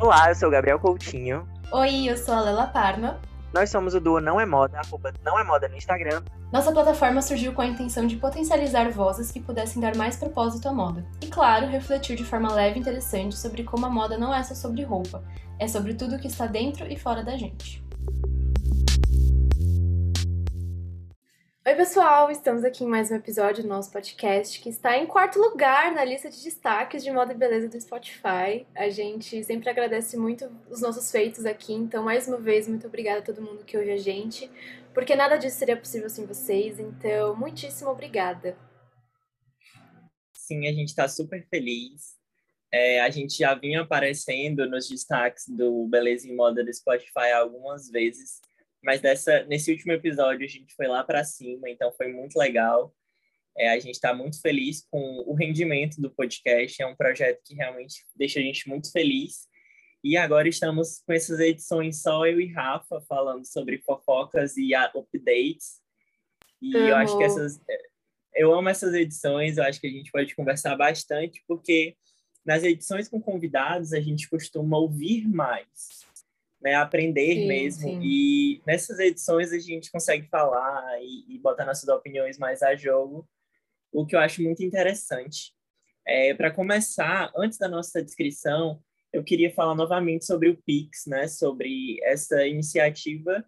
Olá, eu sou o Gabriel Coutinho. Oi, eu sou a Lela Parma. Nós somos o duo Não é Moda, arroba Não é Moda no Instagram. Nossa plataforma surgiu com a intenção de potencializar vozes que pudessem dar mais propósito à moda. E claro, refletir de forma leve e interessante sobre como a moda não é só sobre roupa, é sobre tudo que está dentro e fora da gente. Oi, pessoal! Estamos aqui em mais um episódio do nosso podcast que está em quarto lugar na lista de destaques de moda e beleza do Spotify. A gente sempre agradece muito os nossos feitos aqui, então, mais uma vez, muito obrigada a todo mundo que ouve a gente, porque nada disso seria possível sem vocês, então, muitíssimo obrigada. Sim, a gente está super feliz. É, a gente já vinha aparecendo nos destaques do Beleza em Moda do Spotify algumas vezes mas dessa, nesse último episódio a gente foi lá para cima, então foi muito legal. É, a gente está muito feliz com o rendimento do podcast, é um projeto que realmente deixa a gente muito feliz. E agora estamos com essas edições só eu e Rafa falando sobre fofocas e updates. E eu acho que essas. Eu amo essas edições, eu acho que a gente pode conversar bastante, porque nas edições com convidados a gente costuma ouvir mais né, aprender sim, mesmo. Sim. E nessas edições a gente consegue falar e, e, botar nossas opiniões mais a jogo, o que eu acho muito interessante. É, Para começar, antes da nossa descrição, eu queria falar novamente sobre o Pix, né, sobre essa iniciativa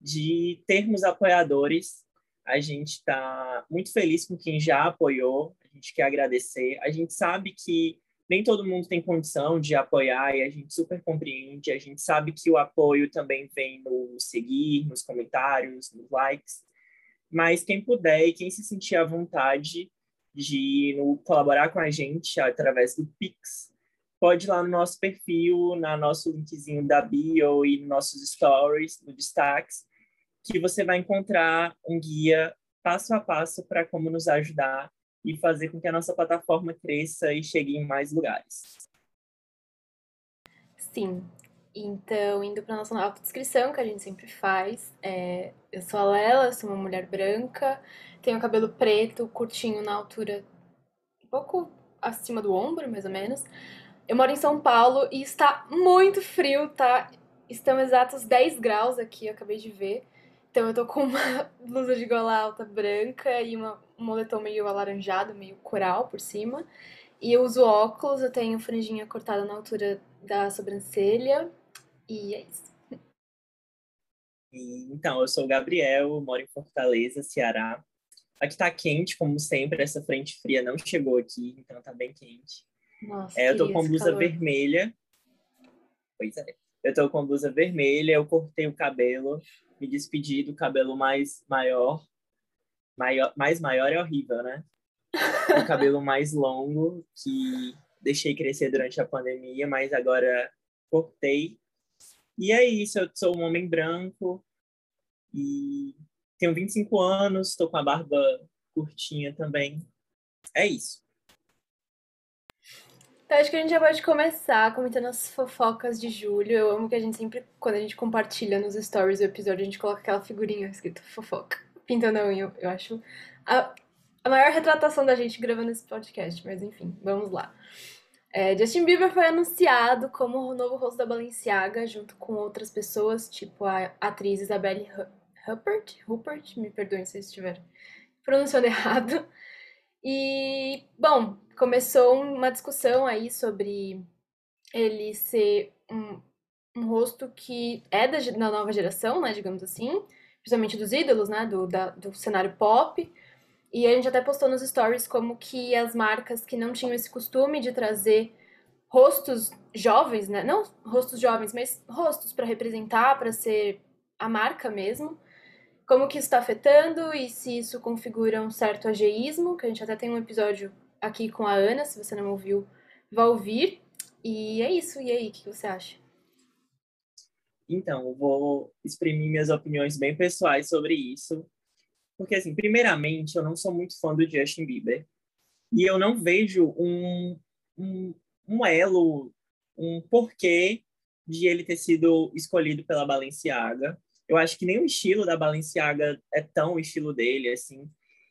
de termos apoiadores. A gente está muito feliz com quem já apoiou, a gente quer agradecer. A gente sabe que nem todo mundo tem condição de apoiar e a gente super compreende. A gente sabe que o apoio também vem no seguir, nos comentários, nos likes. Mas quem puder e quem se sentir à vontade de no, colaborar com a gente através do Pix, pode ir lá no nosso perfil, na nosso linkzinho da bio e nos nossos stories, no destaques, que você vai encontrar um guia passo a passo para como nos ajudar e fazer com que a nossa plataforma cresça e chegue em mais lugares. Sim. Então, indo para nossa autodescrição, que a gente sempre faz, é, eu sou a Lela, sou uma mulher branca, tenho cabelo preto, curtinho na altura um pouco acima do ombro, mais ou menos. Eu moro em São Paulo e está muito frio, tá? Estão exatos 10 graus aqui, eu acabei de ver. Então eu tô com uma blusa de gola alta branca e uma, um moletom meio alaranjado, meio coral por cima. E eu uso óculos, eu tenho franjinha cortada na altura da sobrancelha. E é isso. Então, eu sou o Gabriel, moro em Fortaleza, Ceará. Aqui tá quente, como sempre, essa frente fria não chegou aqui, então tá bem quente. Nossa, é, eu tô com blusa calor. vermelha. Pois é. Eu tô com blusa vermelha, eu cortei o cabelo me despedir do cabelo mais maior. maior mais maior é horrível, né? O cabelo mais longo que deixei crescer durante a pandemia, mas agora cortei. E é isso, eu sou um homem branco e tenho 25 anos, estou com a barba curtinha também. É isso. Então, acho que a gente já pode começar comentando as fofocas de julho. Eu amo que a gente sempre, quando a gente compartilha nos stories do episódio, a gente coloca aquela figurinha escrito fofoca. Pintando a unha. Eu acho a, a maior retratação da gente gravando esse podcast. Mas enfim, vamos lá. É, Justin Bieber foi anunciado como o novo rosto da Balenciaga, junto com outras pessoas, tipo a atriz Isabelle Huppert. Huppert, me perdoem se eu estiver pronunciando errado. E, bom, começou uma discussão aí sobre ele ser um, um rosto que é da, da, nova geração, né, digamos assim, principalmente dos ídolos, né, do, da, do cenário pop. E a gente até postou nos stories como que as marcas que não tinham esse costume de trazer rostos jovens, né, não rostos jovens, mas rostos para representar, para ser a marca mesmo, como que isso está afetando e se isso configura um certo ageísmo, que a gente até tem um episódio aqui com a Ana, se você não ouviu, vá ouvir. E é isso, e aí, o que você acha? Então, eu vou exprimir minhas opiniões bem pessoais sobre isso. Porque, assim, primeiramente, eu não sou muito fã do Justin Bieber. E eu não vejo um, um, um elo, um porquê de ele ter sido escolhido pela Balenciaga. Eu acho que nem o estilo da Balenciaga é tão o estilo dele, assim.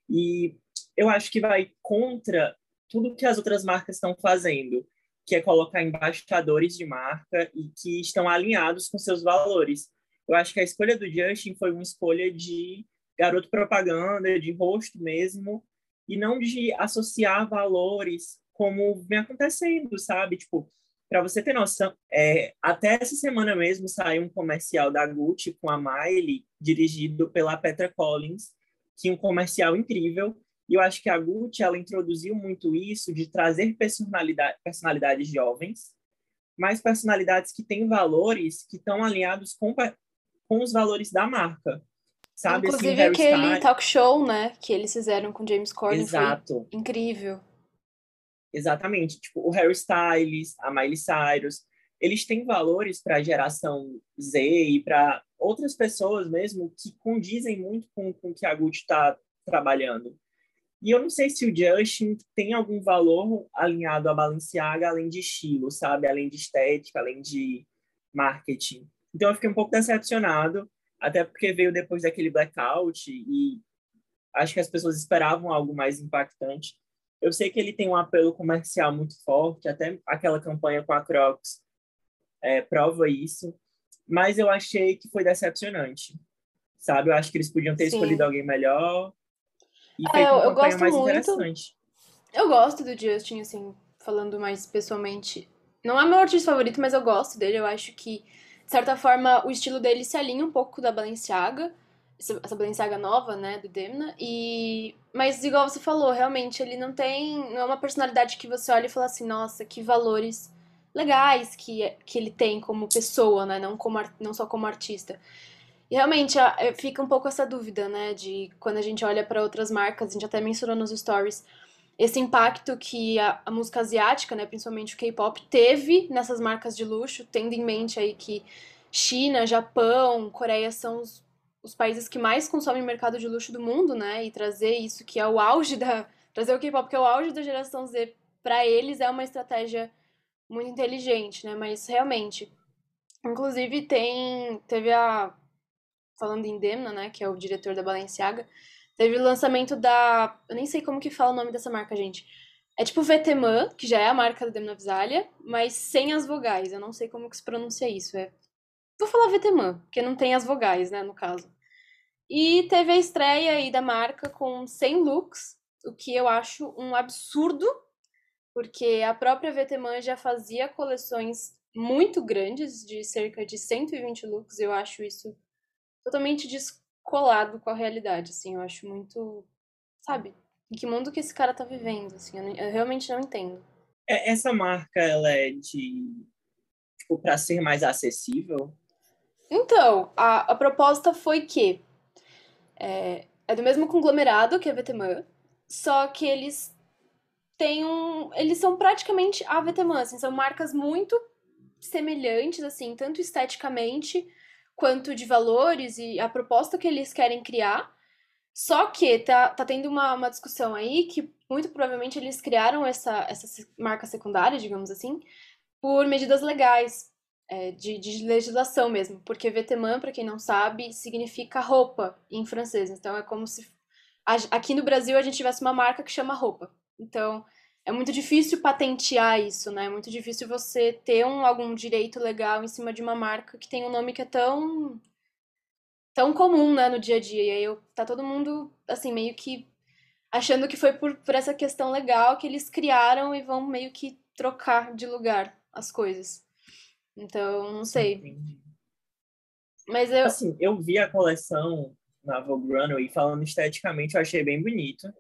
E eu acho que vai contra tudo que as outras marcas estão fazendo, que é colocar embaixadores de marca e que estão alinhados com seus valores. Eu acho que a escolha do Justin foi uma escolha de garoto propaganda, de rosto mesmo, e não de associar valores como vem acontecendo, sabe? Tipo, para você ter noção, é, até essa semana mesmo saiu um comercial da Gucci com a Miley, dirigido pela Petra Collins, que é um comercial incrível. E eu acho que a Gucci ela introduziu muito isso de trazer personalidade, personalidades jovens, mas personalidades que têm valores que estão alinhados com, com os valores da marca. Sabe, assim, Inclusive assim, aquele Star... talk show, né, que eles fizeram com James Corden Exato. foi incrível. Exatamente, tipo, o Harry Styles, a Miley Cyrus, eles têm valores para a geração Z e para outras pessoas mesmo que condizem muito com, com o que a Gucci está trabalhando. E eu não sei se o Justin tem algum valor alinhado à Balenciaga, além de estilo, sabe? Além de estética, além de marketing. Então eu fiquei um pouco decepcionado, até porque veio depois daquele blackout e acho que as pessoas esperavam algo mais impactante. Eu sei que ele tem um apelo comercial muito forte, até aquela campanha com a Crocs é, prova isso, mas eu achei que foi decepcionante, sabe? Eu acho que eles podiam ter Sim. escolhido alguém melhor e é, feito uma eu campanha mais muito... interessante. Eu gosto do Justin, assim, falando mais pessoalmente. Não é meu artista favorito, mas eu gosto dele. Eu acho que, de certa forma, o estilo dele se alinha um pouco da Balenciaga essa Balenciaga nova, né, do Demna, e... Mas, igual você falou, realmente, ele não tem... Não é uma personalidade que você olha e fala assim, nossa, que valores legais que, que ele tem como pessoa, né, não, como, não só como artista. E realmente é, fica um pouco essa dúvida, né, de quando a gente olha para outras marcas, a gente até mencionou nos stories, esse impacto que a, a música asiática, né, principalmente o K-pop, teve nessas marcas de luxo, tendo em mente aí que China, Japão, Coreia são os os países que mais consomem mercado de luxo do mundo, né? E trazer isso que é o auge da. Trazer o K-pop, que é o auge da geração Z, para eles é uma estratégia muito inteligente, né? Mas realmente. Inclusive, tem. Teve a. Falando em Demna, né? Que é o diretor da Balenciaga. Teve o lançamento da. Eu nem sei como que fala o nome dessa marca, gente. É tipo Veteman, que já é a marca da Demna Visalia, mas sem as vogais. Eu não sei como que se pronuncia isso. É Vou falar Vetemã, porque não tem as vogais, né, no caso. E teve a estreia aí da marca com 100 looks, o que eu acho um absurdo, porque a própria Vetemã já fazia coleções muito grandes, de cerca de 120 looks, eu acho isso totalmente descolado com a realidade, assim, eu acho muito, sabe, em que mundo que esse cara tá vivendo, assim, eu, eu realmente não entendo. É, essa marca, ela é de, tipo, pra ser mais acessível, então, a, a proposta foi que é, é do mesmo conglomerado que a Vetemã, só que eles têm um. Eles são praticamente a Vetemã, assim, são marcas muito semelhantes, assim, tanto esteticamente quanto de valores e a proposta que eles querem criar. Só que tá, tá tendo uma, uma discussão aí que muito provavelmente eles criaram essa, essa marca secundária, digamos assim, por medidas legais, é, de, de, legislação mesmo, porque vetemã, para quem não sabe, significa roupa em francês. Então é como se aqui no Brasil a gente tivesse uma marca que chama roupa. Então é muito difícil patentear isso, né? É muito difícil você ter um, algum direito legal em cima de uma marca que tem um nome que é tão tão comum, né, no dia a dia. E aí eu, tá todo mundo assim meio que achando que foi por, por essa questão legal que eles criaram e vão meio que trocar de lugar as coisas. Então, não sei. Entendi. Mas eu. Assim, eu vi a coleção na Vogue Runway falando esteticamente, eu achei bem bonito.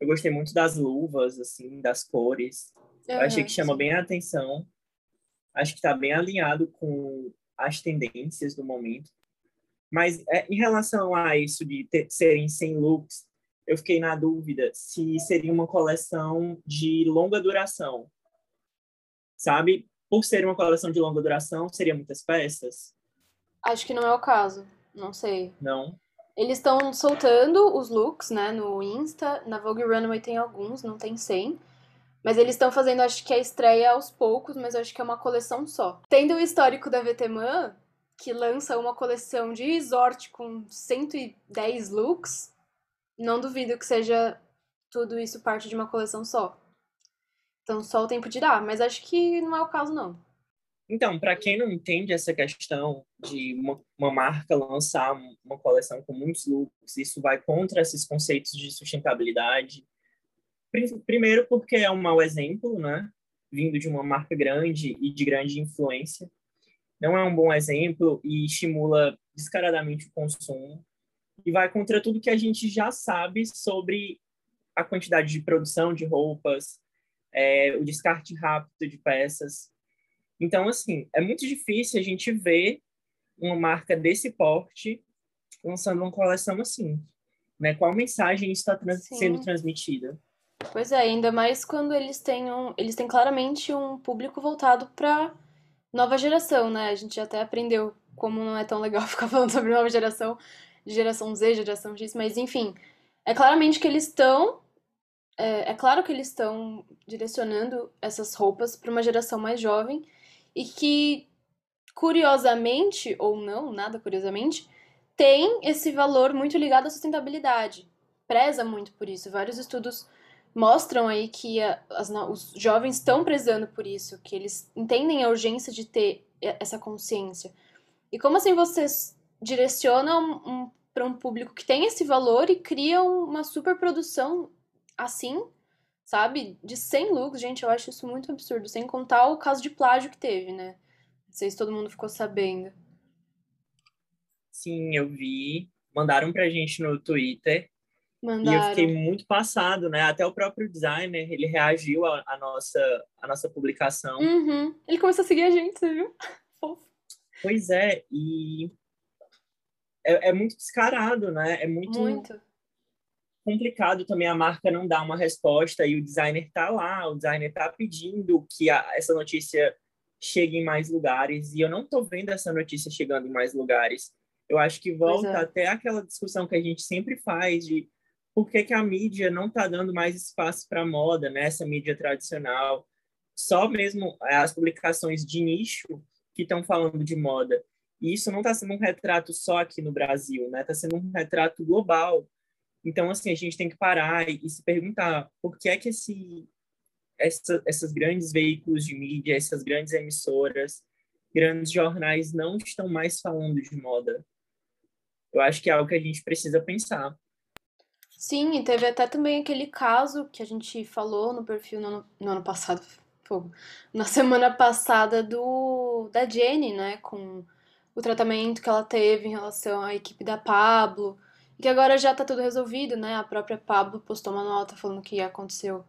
Eu gostei muito das luvas, assim, das cores. Uhum, eu achei que chama sim. bem a atenção. Acho que está bem alinhado com as tendências do momento. Mas é, em relação a isso de ter, serem 100 looks, eu fiquei na dúvida se seria uma coleção de longa duração. Sabe? Por ser uma coleção de longa duração, seria muitas peças? Acho que não é o caso. Não sei. Não. Eles estão soltando os looks, né, no Insta. Na Vogue Runway tem alguns, não tem 100. Mas eles estão fazendo, acho que a estreia aos poucos, mas acho que é uma coleção só. Tendo o histórico da Vetemã, que lança uma coleção de resort com 110 looks, não duvido que seja tudo isso parte de uma coleção só. Então só o tempo dirá, mas acho que não é o caso, não. Então, para quem não entende essa questão de uma, uma, marca lançar uma coleção com muitos lucros, isso vai contra esses conceitos de sustentabilidade. Primeiro, porque é um mau exemplo, né? Vindo de uma marca grande e de grande influência. Não é um bom exemplo e estimula descaradamente o consumo. E vai contra tudo que a gente já sabe sobre a quantidade de produção de roupas, é, o descarte rápido de peças. Então, assim, é muito difícil a gente ver uma marca desse porte lançando uma coleção assim. Né? Qual mensagem está trans sendo transmitida? Pois é, ainda mais quando eles têm, um, eles têm claramente um público voltado para nova geração, né? A gente até aprendeu como não é tão legal ficar falando sobre nova geração, geração Z, geração X, mas enfim, é claramente que eles estão é, é claro que eles estão direcionando essas roupas para uma geração mais jovem e que, curiosamente, ou não, nada curiosamente, tem esse valor muito ligado à sustentabilidade. Preza muito por isso. Vários estudos mostram aí que a, as, os jovens estão prezando por isso, que eles entendem a urgência de ter essa consciência. E como assim vocês direcionam um, para um público que tem esse valor e criam uma super produção assim, sabe? De 100 looks, gente, eu acho isso muito absurdo. Sem contar o caso de plágio que teve, né? Não sei se todo mundo ficou sabendo. Sim, eu vi. Mandaram pra gente no Twitter. Mandaram. E eu fiquei muito passado, né? Até o próprio designer, ele reagiu à, à nossa, à nossa publicação. Uhum. Ele começou a seguir a gente, você viu? Fofo. Pois é, e é, é muito descarado, né? É muito, muito complicado também a marca não dar uma resposta e o designer tá lá, o designer tá pedindo que a, essa notícia chegue em mais lugares e eu não tô vendo essa notícia chegando em mais lugares. Eu acho que volta é. até aquela discussão que a gente sempre faz de por que, que a mídia não está dando mais espaço para moda, né? Essa mídia tradicional. Só mesmo as publicações de nicho que estão falando de moda. E isso não está sendo um retrato só aqui no Brasil, né? Está sendo um retrato global então, assim, a gente tem que parar e, e se perguntar por que é que esse, essa, essas grandes veículos de mídia, essas grandes emissoras, grandes jornais não estão mais falando de moda. Eu acho que é algo que a gente precisa pensar. Sim, e teve até também aquele caso que a gente falou no perfil no ano, no ano passado, na semana passada do da Jenny, né, com o tratamento que ela teve em relação à equipe da Pablo, que agora já tá tudo resolvido, né? A própria Pablo postou uma nota falando que aconteceu.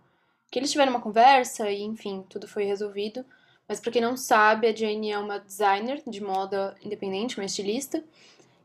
Que eles tiveram uma conversa e, enfim, tudo foi resolvido. Mas pra quem não sabe, a Jane é uma designer de moda independente, uma estilista.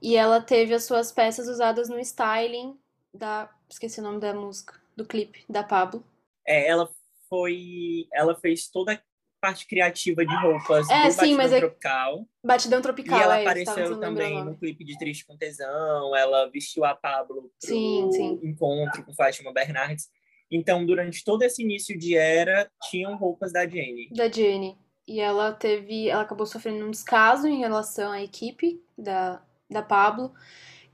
E ela teve as suas peças usadas no styling da. Esqueci o nome da música, do clipe da Pablo. É, ela foi. Ela fez toda parte criativa de roupas é, do sim, Batidão é... Tropical. Batidão Tropical, E ela é, apareceu também no clipe de Triste com Tesão, ela vestiu a Pablo pro sim, sim. encontro com Fátima Bernardes. Então, durante todo esse início de era, tinham roupas da Jenny. Da Jenny. E ela teve, ela acabou sofrendo um descaso em relação à equipe da, da Pablo,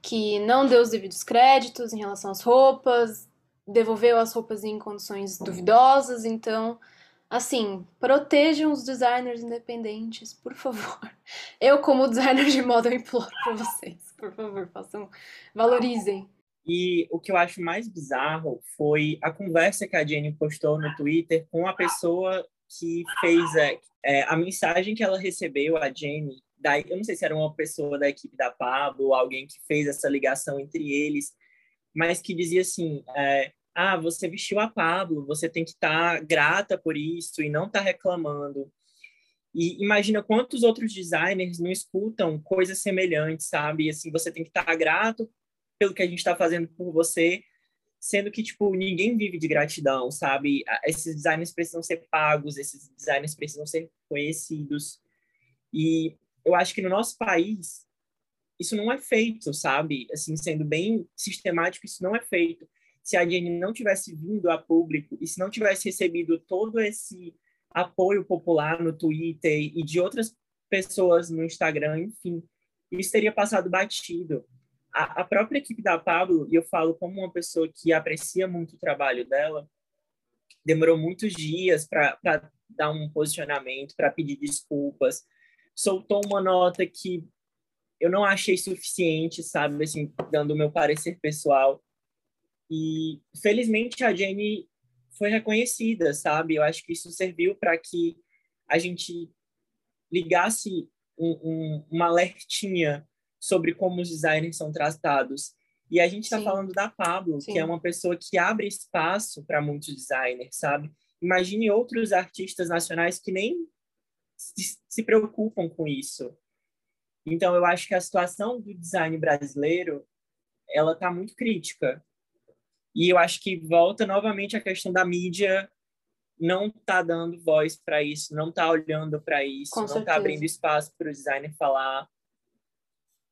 que não deu os devidos créditos em relação às roupas, devolveu as roupas em condições duvidosas, então Assim, protejam os designers independentes, por favor. Eu, como designer de moda, eu imploro para vocês, por favor, façam, valorizem. E o que eu acho mais bizarro foi a conversa que a Jenny postou no Twitter com a pessoa que fez é, a mensagem que ela recebeu, a Jenny, da, eu não sei se era uma pessoa da equipe da Pablo, alguém que fez essa ligação entre eles, mas que dizia assim, é, ah, você vestiu a Pablo, você tem que estar tá grata por isso e não estar tá reclamando. E imagina quantos outros designers não escutam coisas semelhantes, sabe? Assim, você tem que estar tá grato pelo que a gente está fazendo por você, sendo que, tipo, ninguém vive de gratidão, sabe? Esses designers precisam ser pagos, esses designers precisam ser conhecidos. E eu acho que no nosso país, isso não é feito, sabe? Assim, sendo bem sistemático, isso não é feito se a Jenny não tivesse vindo a público e se não tivesse recebido todo esse apoio popular no Twitter e de outras pessoas no Instagram, enfim, isso teria passado batido. A, a própria equipe da Pablo, e eu falo como uma pessoa que aprecia muito o trabalho dela, demorou muitos dias para dar um posicionamento, para pedir desculpas. Soltou uma nota que eu não achei suficiente, sabe, assim, dando o meu parecer pessoal. E felizmente a Jenny foi reconhecida, sabe? Eu acho que isso serviu para que a gente ligasse um, um, uma alertinha sobre como os designers são tratados. E a gente está falando da Pablo, Sim. que é uma pessoa que abre espaço para muitos designers, sabe? Imagine outros artistas nacionais que nem se, se preocupam com isso. Então, eu acho que a situação do design brasileiro ela está muito crítica. E eu acho que volta novamente a questão da mídia não tá dando voz para isso, não tá olhando para isso, Com não tá certeza. tá abrindo espaço para o designer falar.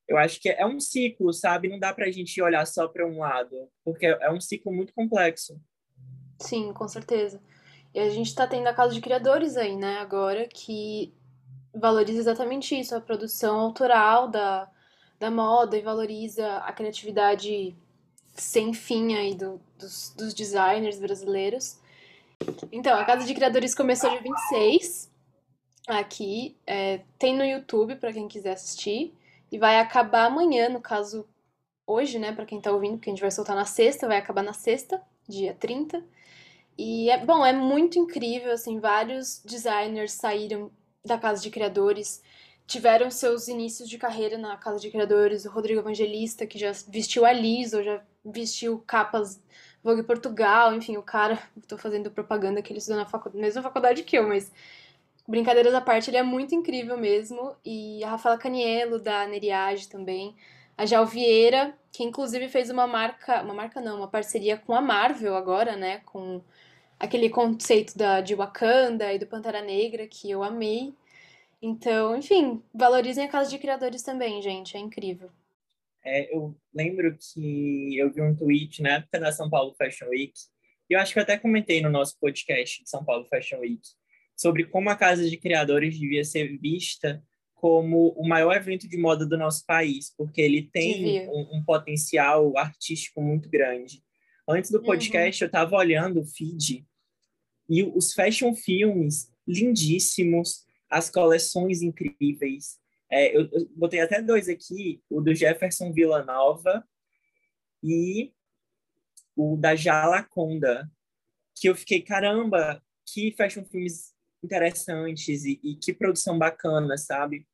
Eu acho que é um ciclo, sabe? Não dá para a gente olhar só para um lado, porque é um ciclo muito complexo. Sim, com certeza. E a gente está tendo a casa de criadores aí, né, agora, que valoriza exatamente isso, a produção autoral da, da moda e valoriza a criatividade sem fim aí do, dos, dos designers brasileiros. Então, a Casa de Criadores começou dia 26 aqui. É, tem no YouTube para quem quiser assistir. E vai acabar amanhã, no caso, hoje, né? Para quem tá ouvindo, porque a gente vai soltar na sexta, vai acabar na sexta, dia 30. E é bom, é muito incrível, assim, vários designers saíram da Casa de Criadores, tiveram seus inícios de carreira na Casa de Criadores, o Rodrigo Evangelista, que já vestiu a Liz, ou já vestiu capas Vogue Portugal, enfim, o cara, tô fazendo propaganda que ele estudou na faculdade, mesma faculdade que eu, mas brincadeiras à parte, ele é muito incrível mesmo. E a Rafaela Caniello, da Neriage também. A Jal Vieira, que inclusive fez uma marca, uma marca não, uma parceria com a Marvel agora, né, com aquele conceito da, de Wakanda e do Pantera Negra, que eu amei. Então, enfim, valorizem a casa de criadores também, gente, é incrível. É, eu lembro que eu vi um tweet na época da São Paulo Fashion Week, e eu acho que eu até comentei no nosso podcast de São Paulo Fashion Week, sobre como a Casa de Criadores devia ser vista como o maior evento de moda do nosso país, porque ele tem um, um, potencial artístico muito grande. Antes do uhum. podcast, uhum. eu estava olhando o feed e os fashion filmes lindíssimos, as coleções incríveis, é, eu, eu, botei até dois aqui, o do Jefferson Villanova e o da Jalaconda, que eu fiquei, caramba, que fashion filmes interessantes e, e que produção bacana, sabe?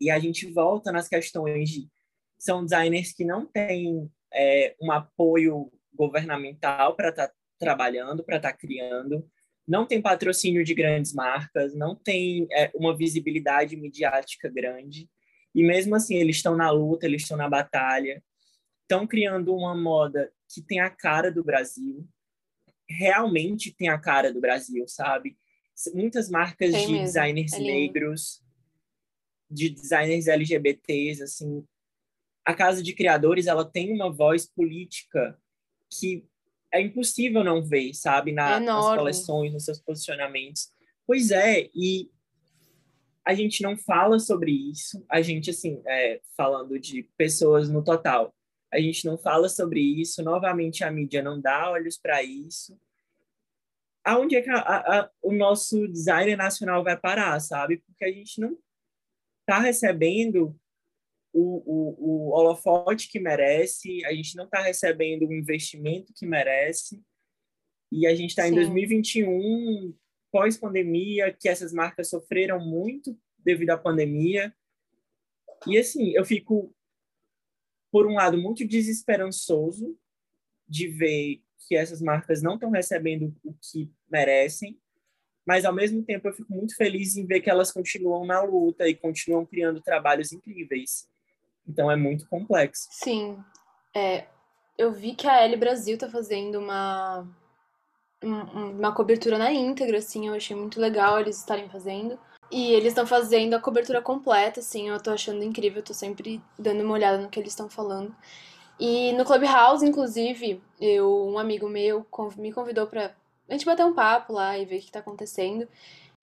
E a gente volta nas questões de são designers que não têm é, um apoio governamental para estar tá trabalhando, para estar tá criando, não tem patrocínio de grandes marcas, não tem é, uma visibilidade midiática grande. E mesmo assim, eles estão na luta, eles estão na batalha, estão criando uma moda que tem a cara do Brasil, realmente tem a cara do Brasil, sabe? Muitas marcas tem de mesmo. designers é negros, de designers LGBTs, assim, a casa de criadores ela tem uma voz política que é impossível não ver, sabe, na, é nas coleções, nos seus posicionamentos. Pois é, e a gente não fala sobre isso, a gente, assim, é, falando de pessoas no total, a gente não fala sobre isso, novamente a mídia não dá olhos para isso. Aonde é que a, a, o nosso design nacional vai parar, sabe? Porque a gente não está recebendo o, o, o holofote que merece, a gente não está recebendo o investimento que merece, e a gente está em 2021, pós-pandemia, que essas marcas sofreram muito devido à pandemia. E assim, eu fico, por um lado, muito desesperançoso de ver que essas marcas não estão recebendo o que merecem, mas ao mesmo tempo eu fico muito feliz em ver que elas continuam na luta e continuam criando trabalhos incríveis. Então é muito complexo. Sim. É, eu vi que a L Brasil tá fazendo uma, uma cobertura na íntegra, assim, eu achei muito legal eles estarem fazendo. E eles estão fazendo a cobertura completa, assim, eu tô achando incrível, tô sempre dando uma olhada no que eles estão falando. E no Clubhouse, inclusive, eu, um amigo meu me convidou pra a gente bater um papo lá e ver o que tá acontecendo.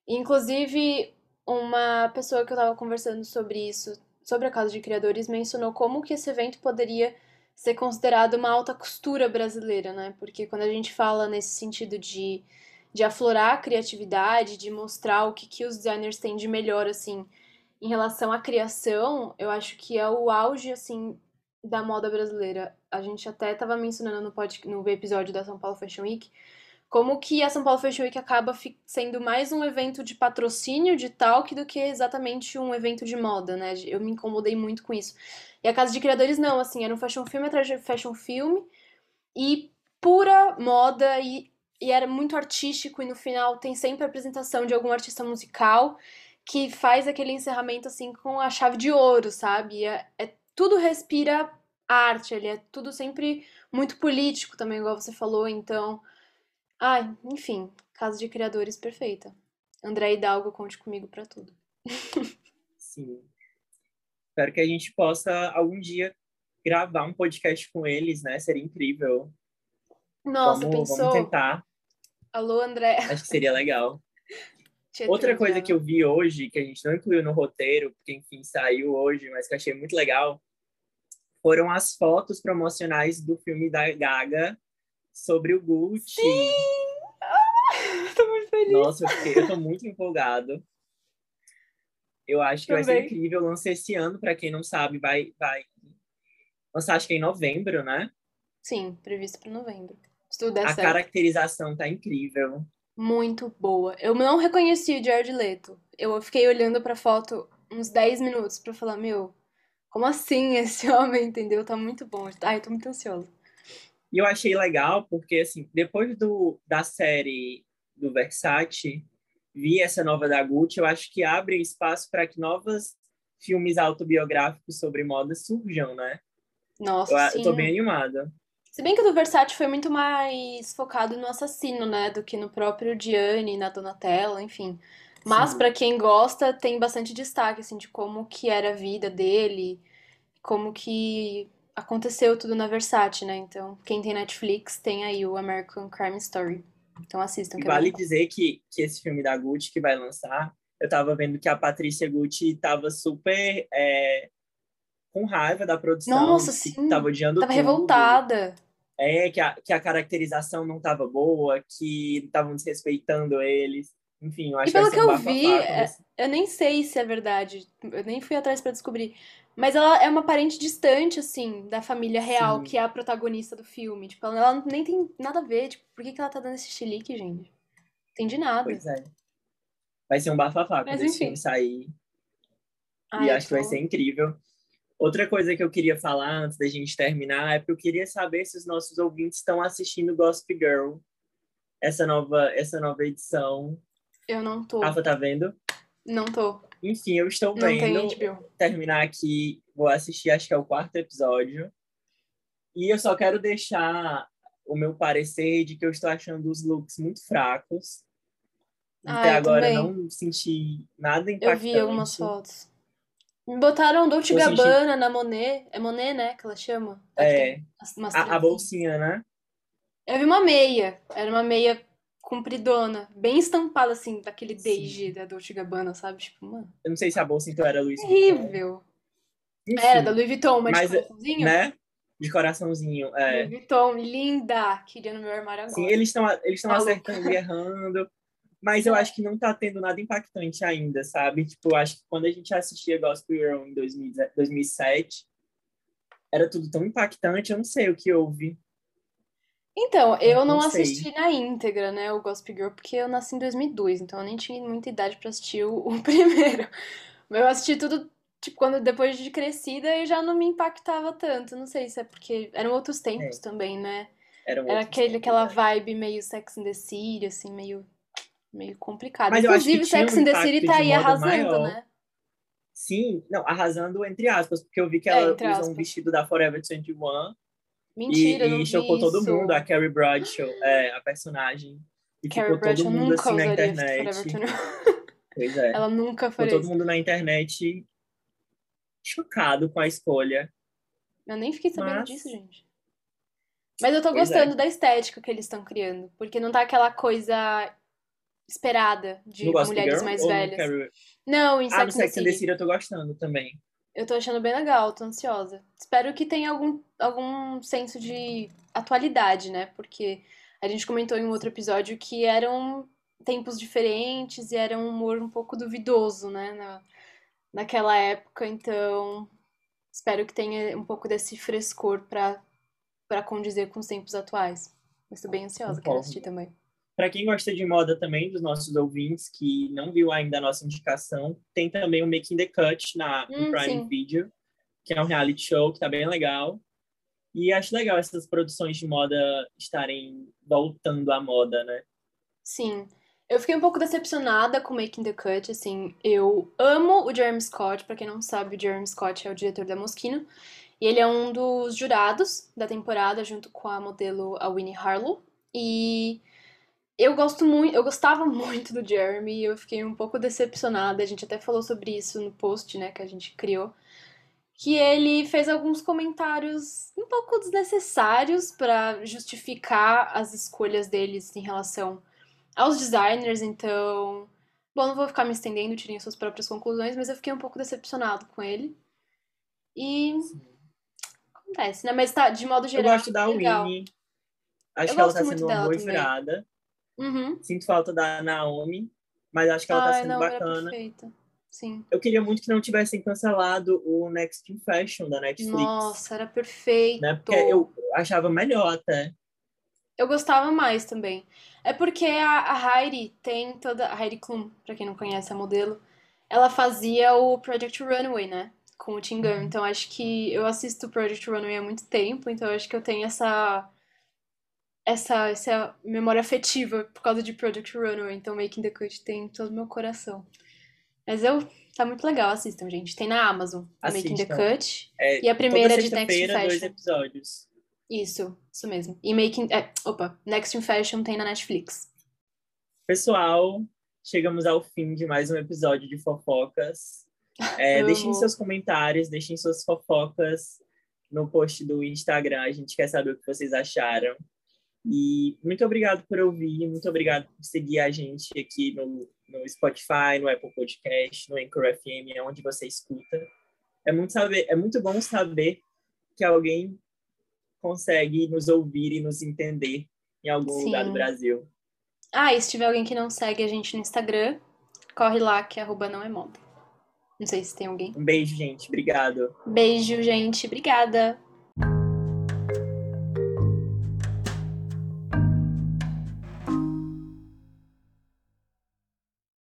E, inclusive, uma pessoa que eu tava conversando sobre isso sobre a Casa de Criadores mencionou como que esse evento poderia ser considerado uma alta costura brasileira, né? Porque quando a gente fala nesse sentido de, de aflorar a criatividade, de mostrar o que, que os designers têm de melhor, assim, em relação à criação, eu acho que é o auge, assim, da moda brasileira. A gente até estava mencionando no, no episódio da São Paulo Fashion Week como que a São Paulo Fashion Week acaba sendo mais um evento de patrocínio de talk do que exatamente um evento de moda, né? Eu me incomodei muito com isso. E a Casa de Criadores não, assim, era um fashion film atrás de fashion film e pura moda e, e era muito artístico e no final tem sempre a apresentação de algum artista musical que faz aquele encerramento assim com a chave de ouro, sabe? É, é tudo respira arte, ele é tudo sempre muito político também, igual você falou, então Ai, enfim, casa de criadores perfeita. André Hidalgo, conte comigo para tudo. Sim. Espero que a gente possa algum dia gravar um podcast com eles, né? Seria incrível. Nossa, vamos, pensou? Vamos tentar. Alô, André. Acho que seria legal. Outra coisa que eu vi hoje, que a gente não incluiu no roteiro, porque enfim saiu hoje, mas que eu achei muito legal, foram as fotos promocionais do filme da Gaga sobre o Gucci. Sim! Feliz. Nossa, eu, fiquei, eu tô muito empolgado. Eu acho que Também. vai ser incrível. Lança esse ano, para quem não sabe, vai, vai lançar acho que é em novembro, né? Sim, previsto para novembro. Se tudo der A certo. caracterização tá incrível. Muito boa. Eu não reconheci o Jared Leto. Eu fiquei olhando pra foto uns 10 minutos para falar, meu, como assim esse homem, entendeu? Tá muito bom. Ai, eu tô muito ansiosa. E eu achei legal porque, assim, depois do, da série do Versace, vi essa nova da Gucci, eu acho que abre espaço para que novos filmes autobiográficos sobre moda surjam, né? Nossa, eu, sim. eu tô bem animada. Se bem que o do Versace foi muito mais focado no assassino, né? Do que no próprio Gianni, na Donatella, enfim. Mas para quem gosta, tem bastante destaque, assim, de como que era a vida dele, como que aconteceu tudo na Versace, né? Então, quem tem Netflix tem aí o American Crime Story. Então assistam. Que vale é dizer que, que esse filme da Gucci que vai lançar, eu tava vendo que a Patrícia Gucci tava super é, com raiva da produção. Nossa, sim. Tava odiando Tava tudo. revoltada. É, que a, que a caracterização não tava boa, que estavam desrespeitando eles. Enfim, eu acho e pelo que, que eu vi, é, eu nem sei se é verdade. Eu nem fui atrás para descobrir. Mas ela é uma parente distante, assim, da família real, Sim. que é a protagonista do filme. Tipo, ela nem tem nada a ver. Tipo, por que, que ela tá dando esse chilique, gente? Não entendi nada. Pois é. Vai ser um bafafá quando esse filme sair. Ai, e acho tô... que vai ser incrível. Outra coisa que eu queria falar antes da gente terminar é porque eu queria saber se os nossos ouvintes estão assistindo Gossip Girl, essa nova, essa nova edição. Eu não tô. Rafa, tá vendo? Não tô. Enfim, eu estou Não vendo terminar aqui. Vou assistir, acho que é o quarto episódio. E eu só quero deixar o meu parecer de que eu estou achando os looks muito fracos. Ah, Até agora também. não senti nada impactante. Eu vi algumas fotos. Me botaram Dolce Gabbana senti... na Monet. É Monet, né? Que ela chama? É. A, a bolsinha, né? Eu vi uma meia. Era uma meia compridona, bem estampada, assim, daquele Deiji da Dolce Gabbana, sabe? Tipo, mano. Eu não sei se a bolsa então era Louis Vuitton. Terrível. Era da Louis Vuitton, mas, mas de coraçãozinho. Né? De coraçãozinho, é. Louis Vuitton, linda! Queria no meu armário agora. Sim, eles estão eles estão acertando e errando. Mas eu acho que não tá tendo nada impactante ainda, sabe? Tipo, eu acho que quando a gente assistia Gospel Girl em 2007, era tudo tão impactante, eu não sei o que houve. Então, eu não, Não assisti na íntegra, né, o Gossip Girl, porque eu nasci em 2002, então eu nem tinha muita idade pra assistir o, o primeiro. Eu assisti tudo, tipo, quando depois de crescida e já não me impactava tanto. Não sei se é porque eram outros tempos também, né? Eram Era aquele, tempos, aquela né? vibe meio Sex and the City, assim, meio, meio complicado. Mas Inclusive, tinha um Sex and the City tá aí arrasando, maior. né? Sim, não, arrasando entre aspas, porque eu vi que É, ela entre usa um aspas. vestido da Forever 21 Mentira, e, não e chocou todo isso. mundo, a Carrie Bradshaw, é, a personagem. E Carrie ficou Bradshaw todo mundo assim na internet. Forever 21. Pois é. Ela nunca Ficou faria todo mundo na internet chocado com a escolha. Eu nem fiquei sabendo Mas- disso, gente. Mas eu tô Pois é. gostando da estética que eles estão criando. Porque não tá aquela coisa esperada de mulheres mais velhas. Carrie... Não, em Ah, Sex and the. City eu tô gostando também. Eu tô achando bem legal, tô ansiosa. Espero que tenha algum, algum senso de atualidade, né? Porque a gente comentou em um outro episódio que eram tempos diferentes e era um humor um pouco duvidoso, né? Na, naquela época, então espero que tenha um pouco desse frescor pra condizer com os tempos atuais. Mas tô bem ansiosa, quero assistir também. Para quem gosta de moda também, dos nossos ouvintes que não viu ainda a nossa indicação, tem também o Making the Cut na Hum, Prime sim. Video, que é um reality show que tá bem legal. E acho legal essas produções de moda estarem voltando à moda, né? Sim. Eu fiquei um pouco decepcionada com Making the Cut, assim, eu amo o Jeremy Scott, pra quem não sabe, o Jeremy Scott é o diretor da Moschino, e ele é um dos jurados da temporada, junto com a modelo a Winnie Harlow, e eu gosto muito, eu gostava muito do Jeremy, e eu fiquei um pouco decepcionada, a gente até falou sobre isso no post, né, que a gente criou, que ele fez alguns comentários um pouco desnecessários pra justificar as escolhas deles em relação aos designers, então. Bom, não vou ficar me estendendo, tirem suas próprias conclusões, mas eu fiquei um pouco decepcionado com ele. E. Acontece, né? Mas tá, de modo Eu geral. gosto da legal. Winnie. Acho Eu que ela tá muito sendo uma boa virada. Uhum. Sinto falta da Naomi, mas acho que ela tá Ai, sendo não, bacana. Sim. Eu queria muito que não tivessem cancelado o Next in Fashion da Netflix. Nossa, era perfeito. né? Porque eu achava melhor até. Eu gostava mais também. É porque a, a Heidi tem toda. A Heidi Klum, pra quem não conhece a modelo, ela fazia o Project Runway, né? Com o Gunn. Uhum. Então acho que eu assisto o Project Runway há muito tempo, então acho que eu tenho essa. Essa, essa memória afetiva por causa de Project Runway. Então Making the Cut tem todo o meu coração. Mas eu. Tá muito legal, assistam, gente. Tem na Amazon. a Making the Assistam. Cut. É, E a primeira de Next in sexta-feira, dois Fashion. episódios. Isso, isso mesmo. E Making. É, opa, Next in Fashion tem na Netflix. Pessoal, chegamos ao fim de mais um episódio de fofocas. É, Amo. deixem seus comentários, deixem suas fofocas no post do Instagram. A gente quer saber o que vocês acharam. E muito obrigado por ouvir, muito obrigado por seguir a gente aqui no, no Spotify, no Apple Podcast, no Anchor FM, é onde você escuta. É muito, saber, é muito bom saber que alguém consegue nos ouvir e nos entender em algum lugar do Sim. Brasil. Ah, e se tiver alguém que não segue a gente no Instagram, corre lá que arroba não é moda. Não sei se tem alguém. Um beijo, gente. Obrigado. Beijo, gente. Obrigada.